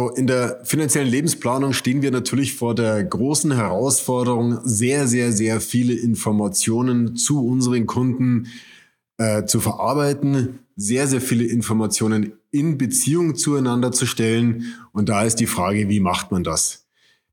So, in der finanziellen Lebensplanung stehen wir natürlich vor der großen Herausforderung, sehr, sehr, sehr viele Informationen zu unseren Kunden äh, zu verarbeiten, sehr, sehr viele Informationen in Beziehung zueinander zu stellen. Und da ist die Frage, wie macht man das?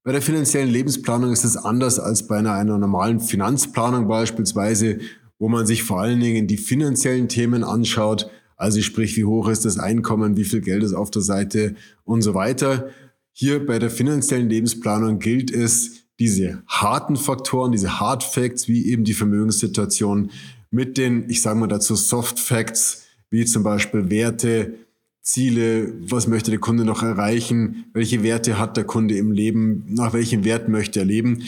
Bei der finanziellen Lebensplanung ist es anders als bei einer, einer normalen Finanzplanung beispielsweise, wo man sich vor allen Dingen die finanziellen Themen anschaut, also sprich, wie hoch ist das Einkommen, wie viel Geld ist auf der Seite und so weiter. Hier bei der finanziellen Lebensplanung gilt es, diese harten Faktoren, diese Hard Facts, wie eben die Vermögenssituation mit den, ich sage mal dazu, Soft Facts, wie zum Beispiel Werte, Ziele, was möchte der Kunde noch erreichen, welche Werte hat der Kunde im Leben, nach welchem Wert möchte er leben,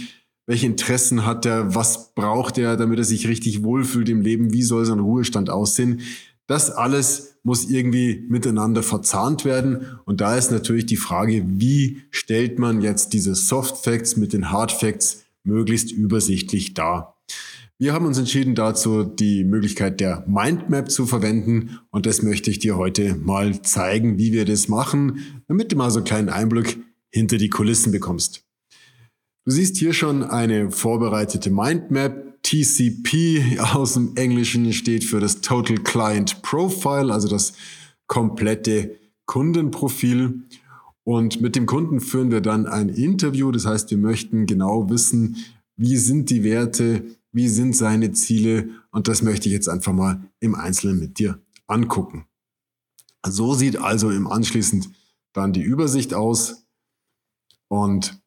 welche Interessen hat er, was braucht er, damit er sich richtig wohlfühlt im Leben, wie soll sein Ruhestand aussehen. Das alles muss irgendwie miteinander verzahnt werden. Und da ist natürlich die Frage, wie stellt man jetzt diese Soft Facts mit den Hard Facts möglichst übersichtlich dar? Wir haben uns entschieden dazu, die Möglichkeit der Mindmap zu verwenden. Und das möchte ich dir heute mal zeigen, wie wir das machen, damit du mal so einen kleinen Einblick hinter die Kulissen bekommst. Du siehst hier schon eine vorbereitete Mindmap, TCP aus dem Englischen steht für das Total Client Profile, also das komplette Kundenprofil. Und mit dem Kunden führen wir dann ein Interview. Das heißt, wir möchten genau wissen, wie sind die Werte, wie sind seine Ziele. Und das möchte ich jetzt einfach mal im Einzelnen mit dir angucken. So sieht also im Anschließend dann die Übersicht aus. Und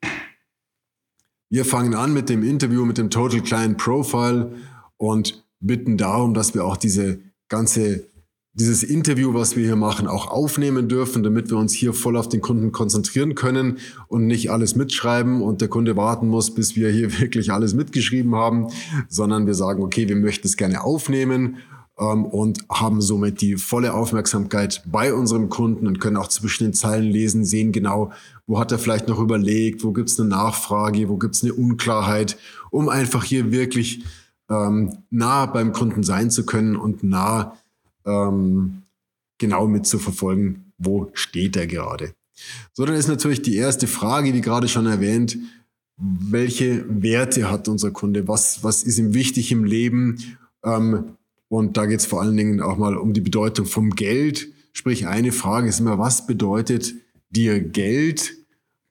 wir fangen an mit dem Interview, mit dem Total Client Profile und bitten darum, dass wir auch diese ganze, dieses Interview, was wir hier machen, auch aufnehmen dürfen, damit wir uns hier voll auf den Kunden konzentrieren können und nicht alles mitschreiben und der Kunde warten muss, bis wir hier wirklich alles mitgeschrieben haben, sondern wir sagen, okay, wir möchten es gerne aufnehmen ähm, und haben somit die volle Aufmerksamkeit bei unserem Kunden und können auch zwischen den Zeilen lesen, sehen genau, wo hat er vielleicht noch überlegt, wo gibt es eine Nachfrage, wo gibt es eine Unklarheit, um einfach hier wirklich ähm, nah beim Kunden sein zu können und nah ähm, genau mitzuverfolgen, wo steht er gerade. So, dann ist natürlich die erste Frage, wie gerade schon erwähnt, welche Werte hat unser Kunde? Was, was ist ihm wichtig im Leben? Ähm, und da geht es vor allen Dingen auch mal um die Bedeutung vom Geld. Sprich, eine Frage ist immer, was bedeutet dir Geld?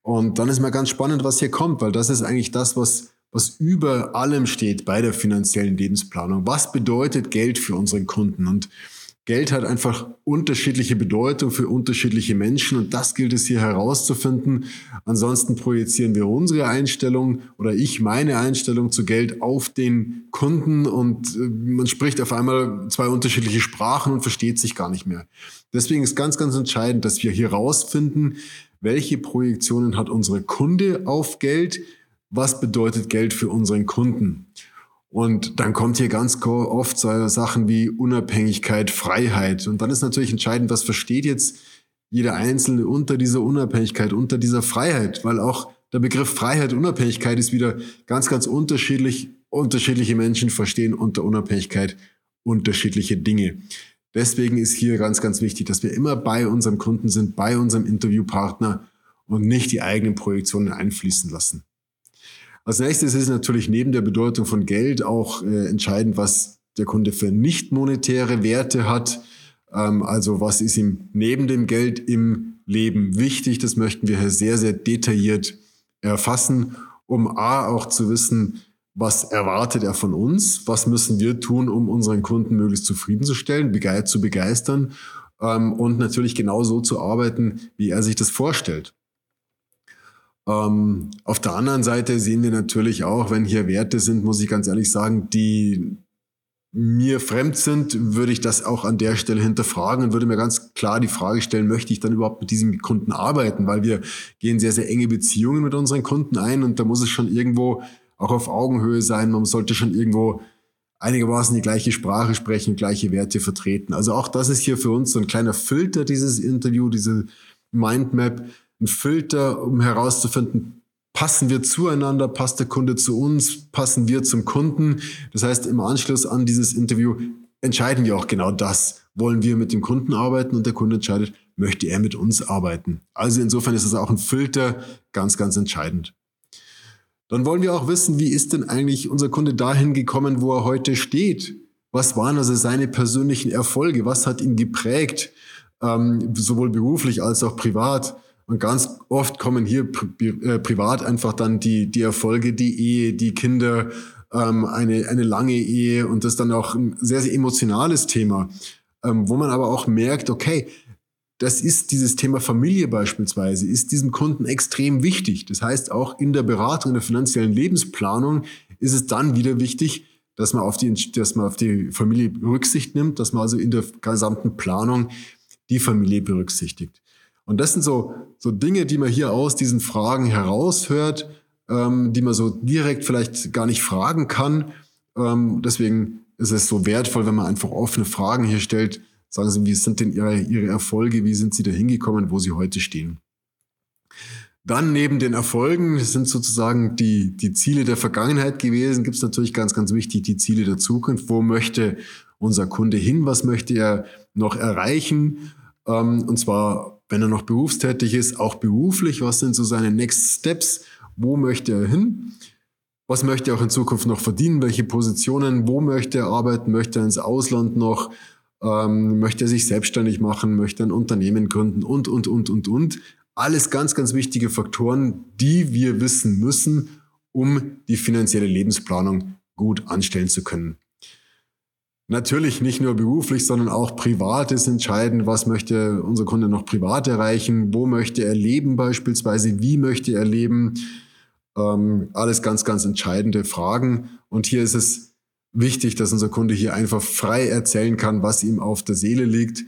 Und dann ist mal ganz spannend, was hier kommt, weil das ist eigentlich das, was, was über allem steht bei der finanziellen Lebensplanung. Was bedeutet Geld für unseren Kunden? Und Geld hat einfach unterschiedliche Bedeutung für unterschiedliche Menschen und das gilt es hier herauszufinden. Ansonsten projizieren wir unsere Einstellung oder ich meine Einstellung zu Geld auf den Kunden und äh, man spricht auf einmal zwei unterschiedliche Sprachen und versteht sich gar nicht mehr. Deswegen ist ganz, ganz entscheidend, dass wir hier herausfinden, welche Projektionen hat unsere Kunde auf Geld, was bedeutet Geld für unseren Kunden. Und dann kommt hier ganz oft so Sachen wie Unabhängigkeit, Freiheit. Und dann ist natürlich entscheidend, was versteht jetzt jeder Einzelne unter dieser Unabhängigkeit, unter dieser Freiheit, weil auch der Begriff Freiheit, Unabhängigkeit ist wieder ganz, ganz unterschiedlich. Unterschiedliche Menschen verstehen unter Unabhängigkeit unterschiedliche Dinge. Deswegen ist hier ganz, ganz wichtig, dass wir immer bei unserem Kunden sind, bei unserem Interviewpartner und nicht die eigenen Projektionen einfließen lassen. Als nächstes ist natürlich neben der Bedeutung von Geld auch äh, entscheidend, was der Kunde für nicht monetäre Werte hat. Ähm, also was ist ihm neben dem Geld im Leben wichtig? Das möchten wir hier sehr, sehr detailliert erfassen, um A auch zu wissen, was erwartet er von uns? Was müssen wir tun, um unseren Kunden möglichst zufriedenzustellen, zu begeistern ähm, und natürlich genau so zu arbeiten, wie er sich das vorstellt. Ähm, auf der anderen Seite sehen wir natürlich auch, wenn hier Werte sind, muss ich ganz ehrlich sagen, die mir fremd sind, würde ich das auch an der Stelle hinterfragen und würde mir ganz klar die Frage stellen, möchte ich dann überhaupt mit diesem Kunden arbeiten? Weil wir gehen sehr, sehr enge Beziehungen mit unseren Kunden ein und da muss es schon irgendwo auch auf Augenhöhe sein. Man sollte schon irgendwo einigermaßen die gleiche Sprache sprechen, gleiche Werte vertreten. Also auch das ist hier für uns so ein kleiner Filter, dieses Interview, diese Mindmap, ein Filter, um herauszufinden, passen wir zueinander, passt der Kunde zu uns, passen wir zum Kunden. Das heißt, im Anschluss an dieses Interview entscheiden wir auch genau das. Wollen wir mit dem Kunden arbeiten und der Kunde entscheidet, möchte er mit uns arbeiten? Also insofern ist es auch ein Filter ganz, ganz entscheidend. Dann wollen wir auch wissen, wie ist denn eigentlich unser Kunde dahin gekommen, wo er heute steht? Was waren also seine persönlichen Erfolge? Was hat ihn geprägt, ähm, sowohl beruflich als auch privat? Und ganz oft kommen hier äh, privat einfach dann die, die Erfolge, die Ehe, die Kinder, ähm, eine, eine lange Ehe und das dann auch ein sehr, sehr emotionales Thema, ähm, wo man aber auch merkt, okay, das ist dieses Thema Familie beispielsweise, ist diesem Kunden extrem wichtig. Das heißt, auch in der Beratung, in der finanziellen Lebensplanung ist es dann wieder wichtig, dass man auf die, dass man auf die Familie Rücksicht nimmt, dass man also in der gesamten Planung die Familie berücksichtigt. Und das sind so, so Dinge, die man hier aus diesen Fragen heraushört, ähm, die man so direkt vielleicht gar nicht fragen kann. Ähm, deswegen ist es so wertvoll, wenn man einfach offene Fragen hier stellt, Sagen Sie, wie sind denn Ihre, Ihre Erfolge? Wie sind Sie da hingekommen, wo Sie heute stehen? Dann neben den Erfolgen sind sozusagen die, die Ziele der Vergangenheit gewesen. Gibt es natürlich ganz, ganz wichtig die Ziele der Zukunft. Wo möchte unser Kunde hin? Was möchte er noch erreichen? Ähm, und zwar, wenn er noch berufstätig ist, auch beruflich. Was sind so seine Next Steps? Wo möchte er hin? Was möchte er auch in Zukunft noch verdienen? Welche Positionen? Wo möchte er arbeiten? Möchte er ins Ausland noch? ähm, möchte sich selbstständig machen, möchte ein Unternehmen gründen und, und, und, und, und. Alles ganz, ganz wichtige Faktoren, die wir wissen müssen, um die finanzielle Lebensplanung gut anstellen zu können. Natürlich nicht nur beruflich, sondern auch privat ist entscheidend. Was möchte unser Kunde noch privat erreichen? Wo möchte er leben beispielsweise? Wie möchte er leben? Ähm, alles ganz, ganz entscheidende Fragen. Und hier ist es wichtig, dass unser Kunde hier einfach frei erzählen kann, was ihm auf der Seele liegt.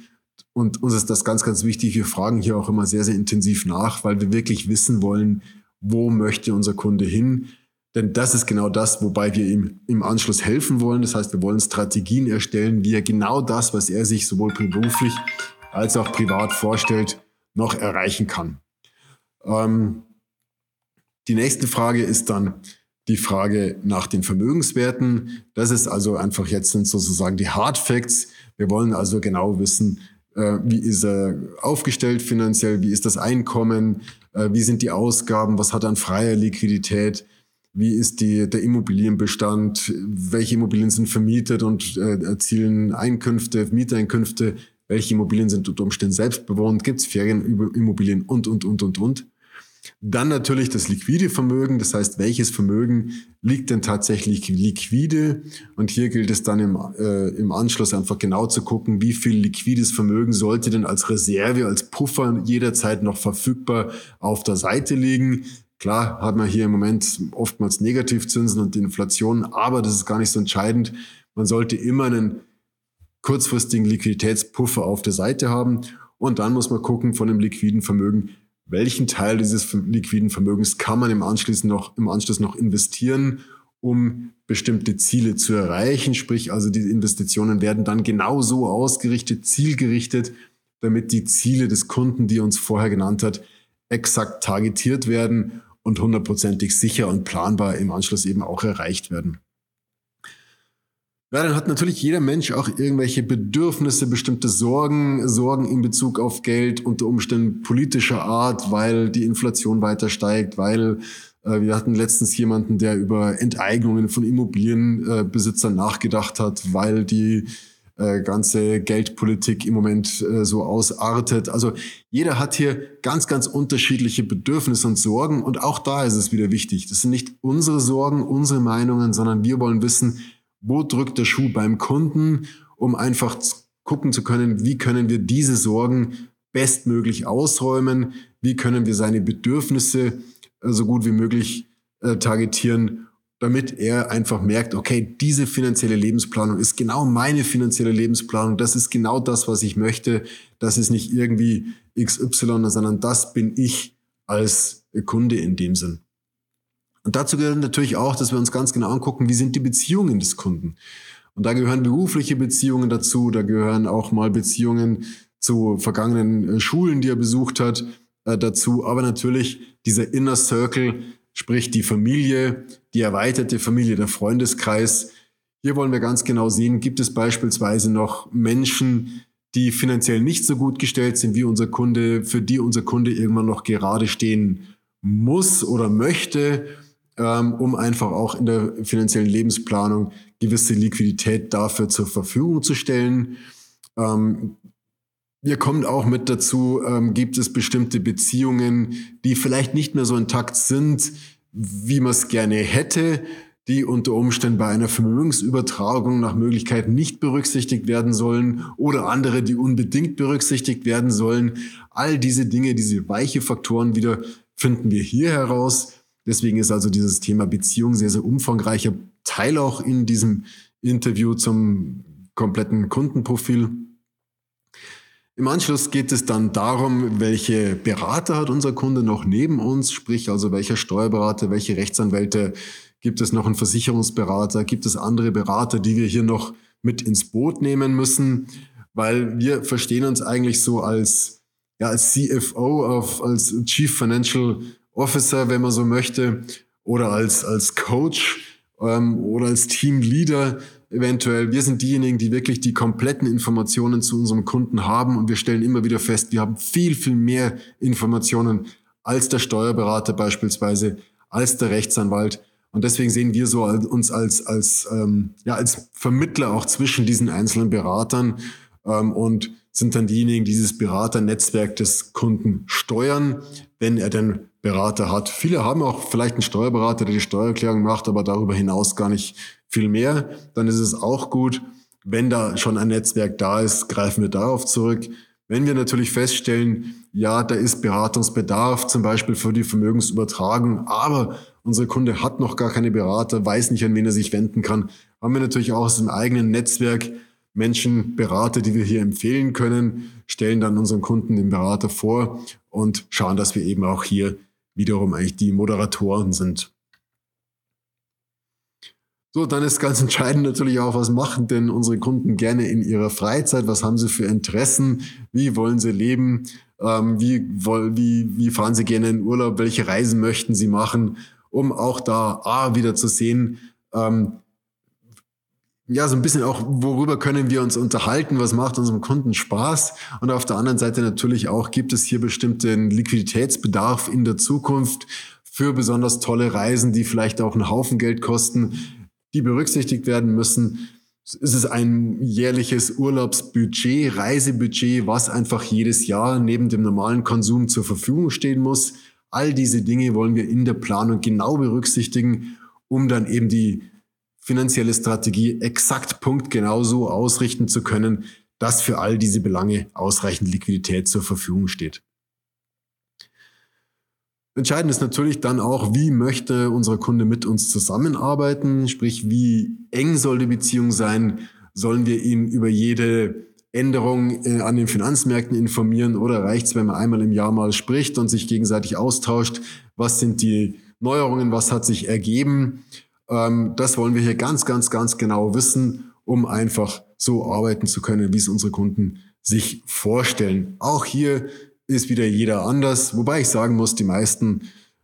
Und uns ist das ganz, ganz wichtig. Wir fragen hier auch immer sehr, sehr intensiv nach, weil wir wirklich wissen wollen, wo möchte unser Kunde hin. Denn das ist genau das, wobei wir ihm im Anschluss helfen wollen. Das heißt, wir wollen Strategien erstellen, wie er genau das, was er sich sowohl beruflich als auch privat vorstellt, noch erreichen kann. Ähm, die nächste Frage ist dann, die Frage nach den Vermögenswerten. Das ist also einfach jetzt sind sozusagen die Hard Facts. Wir wollen also genau wissen, äh, wie ist er aufgestellt finanziell, wie ist das Einkommen, äh, wie sind die Ausgaben, was hat er an freier Liquidität, wie ist die, der Immobilienbestand, welche Immobilien sind vermietet und äh, erzielen Einkünfte, Mieteinkünfte, welche Immobilien sind unter Umständen selbst bewohnt, gibt es Ferienimmobilien und, und, und, und, und. Dann natürlich das liquide Vermögen, das heißt, welches Vermögen liegt denn tatsächlich liquide? Und hier gilt es dann im, äh, im Anschluss einfach genau zu gucken, wie viel liquides Vermögen sollte denn als Reserve, als Puffer jederzeit noch verfügbar auf der Seite liegen. Klar hat man hier im Moment oftmals Negativzinsen und Inflation, aber das ist gar nicht so entscheidend. Man sollte immer einen kurzfristigen Liquiditätspuffer auf der Seite haben. Und dann muss man gucken von dem liquiden Vermögen, welchen Teil dieses liquiden Vermögens kann man im Anschluss noch, im Anschluss noch investieren, um bestimmte Ziele zu erreichen. Sprich, also die Investitionen werden dann genau so ausgerichtet, zielgerichtet, damit die Ziele des Kunden, die er uns vorher genannt hat, exakt targetiert werden und hundertprozentig sicher und planbar im Anschluss eben auch erreicht werden. Ja, dann hat natürlich jeder Mensch auch irgendwelche Bedürfnisse, bestimmte Sorgen, Sorgen in Bezug auf Geld, unter Umständen politischer Art, weil die Inflation weiter steigt, weil äh, wir hatten letztens jemanden, der über Enteignungen von Immobilienbesitzern äh, nachgedacht hat, weil die äh, ganze Geldpolitik im Moment äh, so ausartet. Also jeder hat hier ganz, ganz unterschiedliche Bedürfnisse und Sorgen und auch da ist es wieder wichtig. Das sind nicht unsere Sorgen, unsere Meinungen, sondern wir wollen wissen, wo drückt der Schuh beim Kunden, um einfach gucken zu können, wie können wir diese Sorgen bestmöglich ausräumen, wie können wir seine Bedürfnisse äh, so gut wie möglich targetieren, damit er einfach merkt, okay, diese finanzielle Lebensplanung ist genau meine finanzielle Lebensplanung, das ist genau das, was ich möchte, das ist nicht irgendwie XY, sondern das bin ich als Kunde in dem Sinn. Und dazu gehört natürlich auch, dass wir uns ganz genau angucken, wie sind die Beziehungen des Kunden. Und da gehören berufliche Beziehungen dazu, da gehören auch mal Beziehungen zu vergangenen äh, Schulen, die er besucht hat, äh, dazu. Aber natürlich dieser Inner Circle, sprich die Familie, die erweiterte Familie, der Freundeskreis. Hier wollen wir ganz genau sehen, gibt es beispielsweise noch Menschen, die finanziell nicht so gut gestellt sind wie unser Kunde, für die unser Kunde irgendwann noch gerade stehen muss oder möchte, ähm, um einfach auch in der finanziellen Lebensplanung gewisse Liquidität dafür zur Verfügung zu stellen. Ähm, wir kommen auch mit dazu, ähm, gibt es bestimmte Beziehungen, die vielleicht nicht mehr so intakt sind, wie man es gerne hätte, die unter Umständen bei einer Vermögensübertragung nach Möglichkeit nicht berücksichtigt werden sollen oder andere, die unbedingt berücksichtigt werden sollen. All diese Dinge, diese weiche Faktoren wieder finden wir hier heraus. Deswegen ist also dieses Thema Beziehung sehr, sehr umfangreicher Teil auch in diesem Interview zum kompletten Kundenprofil. Im Anschluss geht es dann darum, welche Berater hat unser Kunde noch neben uns, sprich also welcher Steuerberater, welche Rechtsanwälte, gibt es noch einen Versicherungsberater, gibt es andere Berater, die wir hier noch mit ins Boot nehmen müssen, weil wir verstehen uns eigentlich so als, ja, als CFO, auf, als Chief Financial Officer, wenn man so möchte, oder als, als Coach ähm, oder als Teamleader eventuell. Wir sind diejenigen, die wirklich die kompletten Informationen zu unserem Kunden haben und wir stellen immer wieder fest, wir haben viel, viel mehr Informationen als der Steuerberater beispielsweise, als der Rechtsanwalt. Und deswegen sehen wir so uns als, als, ähm, ja, als Vermittler auch zwischen diesen einzelnen Beratern ähm, und sind dann diejenigen, die dieses Beraternetzwerk des Kunden steuern, wenn er denn Berater hat. Viele haben auch vielleicht einen Steuerberater, der die Steuererklärung macht, aber darüber hinaus gar nicht viel mehr, dann ist es auch gut, wenn da schon ein Netzwerk da ist, greifen wir darauf zurück. Wenn wir natürlich feststellen, ja, da ist Beratungsbedarf, zum Beispiel für die Vermögensübertragung, aber unser Kunde hat noch gar keine Berater, weiß nicht, an wen er sich wenden kann, haben wir natürlich auch aus dem eigenen Netzwerk Menschen, Berater, die wir hier empfehlen können, stellen dann unseren Kunden den Berater vor und schauen, dass wir eben auch hier wiederum eigentlich die Moderatoren sind. So, dann ist ganz entscheidend natürlich auch, was machen denn unsere Kunden gerne in ihrer Freizeit? Was haben sie für Interessen? Wie wollen sie leben? Ähm, wie, wie, wie fahren sie gerne in Urlaub? Welche Reisen möchten sie machen? Um auch da A, wieder zu sehen, ähm, ja, so ein bisschen auch, worüber können wir uns unterhalten? Was macht unserem Kunden Spaß? Und auf der anderen Seite natürlich auch, gibt es hier bestimmten Liquiditätsbedarf in der Zukunft für besonders tolle Reisen, die vielleicht auch einen Haufen Geld kosten? Die berücksichtigt werden müssen. Es ist ein jährliches Urlaubsbudget, Reisebudget, was einfach jedes Jahr neben dem normalen Konsum zur Verfügung stehen muss. All diese Dinge wollen wir in der Planung genau berücksichtigen, um dann eben die finanzielle Strategie exakt punktgenau so ausrichten zu können, dass für all diese Belange ausreichend Liquidität zur Verfügung steht. Entscheidend ist natürlich dann auch, wie möchte unser Kunde mit uns zusammenarbeiten, sprich, wie eng soll die Beziehung sein, sollen wir ihn über jede Änderung äh, an den Finanzmärkten informieren oder reicht es, wenn man einmal im Jahr mal spricht und sich gegenseitig austauscht, was sind die Neuerungen, was hat sich ergeben. Ähm, das wollen wir hier ganz, ganz, ganz genau wissen, um einfach so arbeiten zu können, wie es unsere Kunden sich vorstellen. Auch hier ist wieder jeder anders. Wobei ich sagen muss, die meisten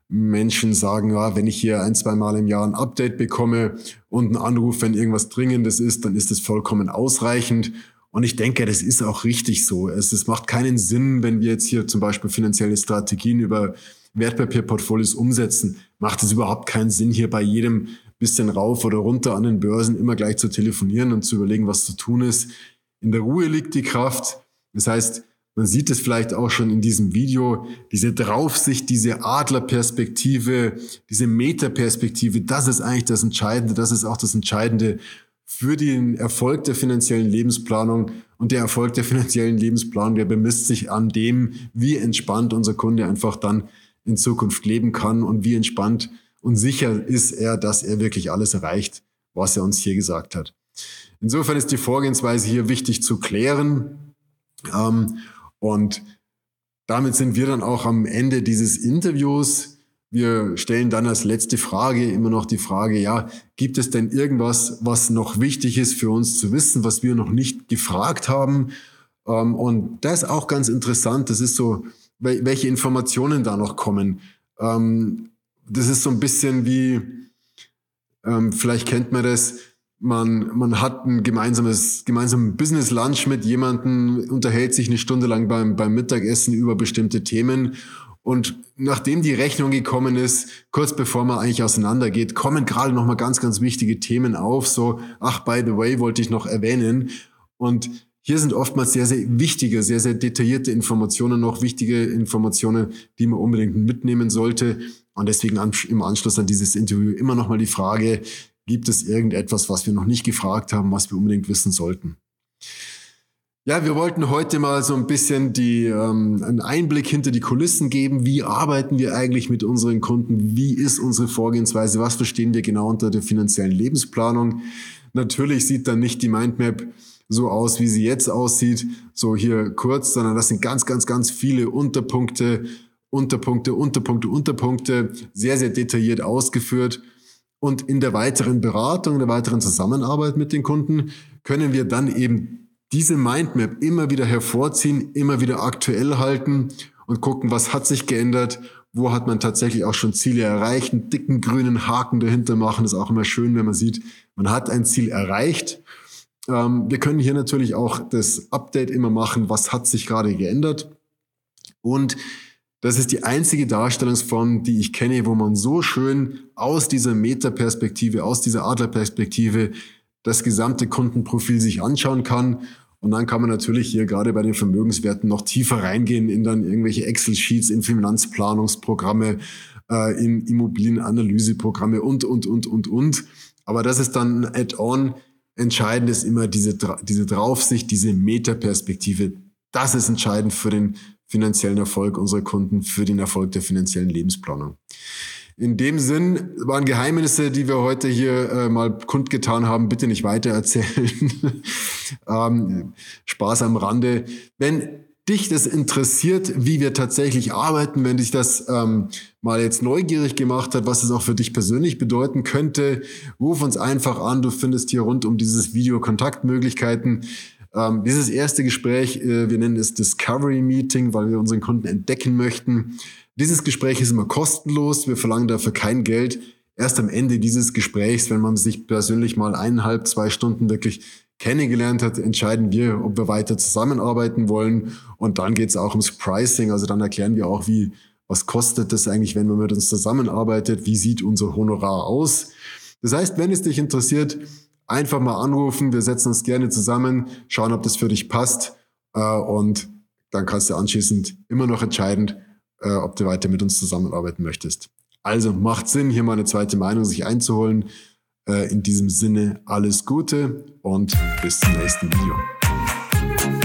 Menschen sagen, ja, wenn ich hier ein, zwei Mal im Jahr ein Update bekomme und einen Anruf, wenn irgendwas Dringendes ist, dann ist das vollkommen ausreichend. Und ich denke, das ist auch richtig so. Es, es macht keinen Sinn, wenn wir jetzt hier zum Beispiel finanzielle Strategien über Wertpapierportfolios umsetzen, macht es überhaupt keinen Sinn, hier bei jedem bisschen rauf oder runter an den Börsen immer gleich zu telefonieren und zu überlegen, was zu tun ist. In der Ruhe liegt die Kraft. Das heißt, man sieht es vielleicht auch schon in diesem Video, diese Draufsicht, diese Adlerperspektive, diese Metaperspektive, das ist eigentlich das Entscheidende, das ist auch das Entscheidende für den Erfolg der finanziellen Lebensplanung. Und der Erfolg der finanziellen Lebensplanung, der bemisst sich an dem, wie entspannt unser Kunde einfach dann in Zukunft leben kann und wie entspannt und sicher ist er, dass er wirklich alles erreicht, was er uns hier gesagt hat. Insofern ist die Vorgehensweise hier wichtig zu klären. Ähm, und damit sind wir dann auch am Ende dieses Interviews. Wir stellen dann als letzte Frage immer noch die Frage, ja, gibt es denn irgendwas, was noch wichtig ist für uns zu wissen, was wir noch nicht gefragt haben? Ähm, und das ist auch ganz interessant. Das ist so, welche Informationen da noch kommen. Ähm, das ist so ein bisschen wie, ähm, vielleicht kennt man das, man, man hat ein gemeinsames, gemeinsamen Business Lunch mit jemandem, unterhält sich eine Stunde lang beim, beim Mittagessen über bestimmte Themen. Und nachdem die Rechnung gekommen ist, kurz bevor man eigentlich auseinandergeht, kommen gerade nochmal ganz, ganz wichtige Themen auf. So, ach, by the way, wollte ich noch erwähnen. Und hier sind oftmals sehr, sehr wichtige, sehr, sehr detaillierte Informationen, noch wichtige Informationen, die man unbedingt mitnehmen sollte. Und deswegen im Anschluss an dieses Interview immer nochmal die Frage, Gibt es irgendetwas, was wir noch nicht gefragt haben, was wir unbedingt wissen sollten? Ja, wir wollten heute mal so ein bisschen die, ähm, einen Einblick hinter die Kulissen geben. Wie arbeiten wir eigentlich mit unseren Kunden? Wie ist unsere Vorgehensweise? Was verstehen wir genau unter der finanziellen Lebensplanung? Natürlich sieht dann nicht die Mindmap so aus, wie sie jetzt aussieht, so hier kurz, sondern das sind ganz, ganz, ganz viele Unterpunkte, Unterpunkte, Unterpunkte, Unterpunkte, sehr, sehr detailliert ausgeführt. Und in der weiteren Beratung, in der weiteren Zusammenarbeit mit den Kunden können wir dann eben diese Mindmap immer wieder hervorziehen, immer wieder aktuell halten und gucken, was hat sich geändert, wo hat man tatsächlich auch schon Ziele erreicht, einen dicken grünen Haken dahinter machen. Ist auch immer schön, wenn man sieht, man hat ein Ziel erreicht. Ähm, wir können hier natürlich auch das Update immer machen, was hat sich gerade geändert. Und das ist die einzige Darstellungsform, die ich kenne, wo man so schön aus dieser Metaperspektive, aus dieser Adlerperspektive das gesamte Kundenprofil sich anschauen kann. Und dann kann man natürlich hier gerade bei den Vermögenswerten noch tiefer reingehen in dann irgendwelche Excel-Sheets, in Finanzplanungsprogramme, äh, in Immobilienanalyseprogramme und, und, und, und, und. Aber das ist dann ein Add-on. Entscheidend ist immer diese, diese Draufsicht, diese Metaperspektive. Das ist entscheidend für den finanziellen Erfolg unserer Kunden, für den Erfolg der finanziellen Lebensplanung. In dem Sinn waren Geheimnisse, die wir heute hier äh, mal kundgetan haben, bitte nicht weitererzählen. ähm, Spaß am Rande. Wenn dich das interessiert, wie wir tatsächlich arbeiten, wenn dich das ähm, mal jetzt neugierig gemacht hat, was es auch für dich persönlich bedeuten könnte, ruf uns einfach an. Du findest hier rund um dieses Video Kontaktmöglichkeiten. Ähm, dieses erste Gespräch, äh, wir nennen es Discovery Meeting, weil wir unseren Kunden entdecken möchten. Dieses Gespräch ist immer kostenlos. Wir verlangen dafür kein Geld. Erst am Ende dieses Gesprächs, wenn man sich persönlich mal eineinhalb, zwei Stunden wirklich kennengelernt hat, entscheiden wir, ob wir weiter zusammenarbeiten wollen. Und dann geht es auch ums Pricing. Also dann erklären wir auch, wie, was kostet das eigentlich, wenn man mit uns zusammenarbeitet? Wie sieht unser Honorar aus? Das heißt, wenn es dich interessiert, einfach mal anrufen. Wir setzen uns gerne zusammen, schauen, ob das für dich passt. Äh, und dann kannst du anschließend immer noch entscheiden, äh, ob du weiter mit uns zusammenarbeiten möchtest. Also macht Sinn, hier mal eine zweite Meinung sich einzuholen. Äh, in diesem Sinne alles Gute und bis zum nächsten Video.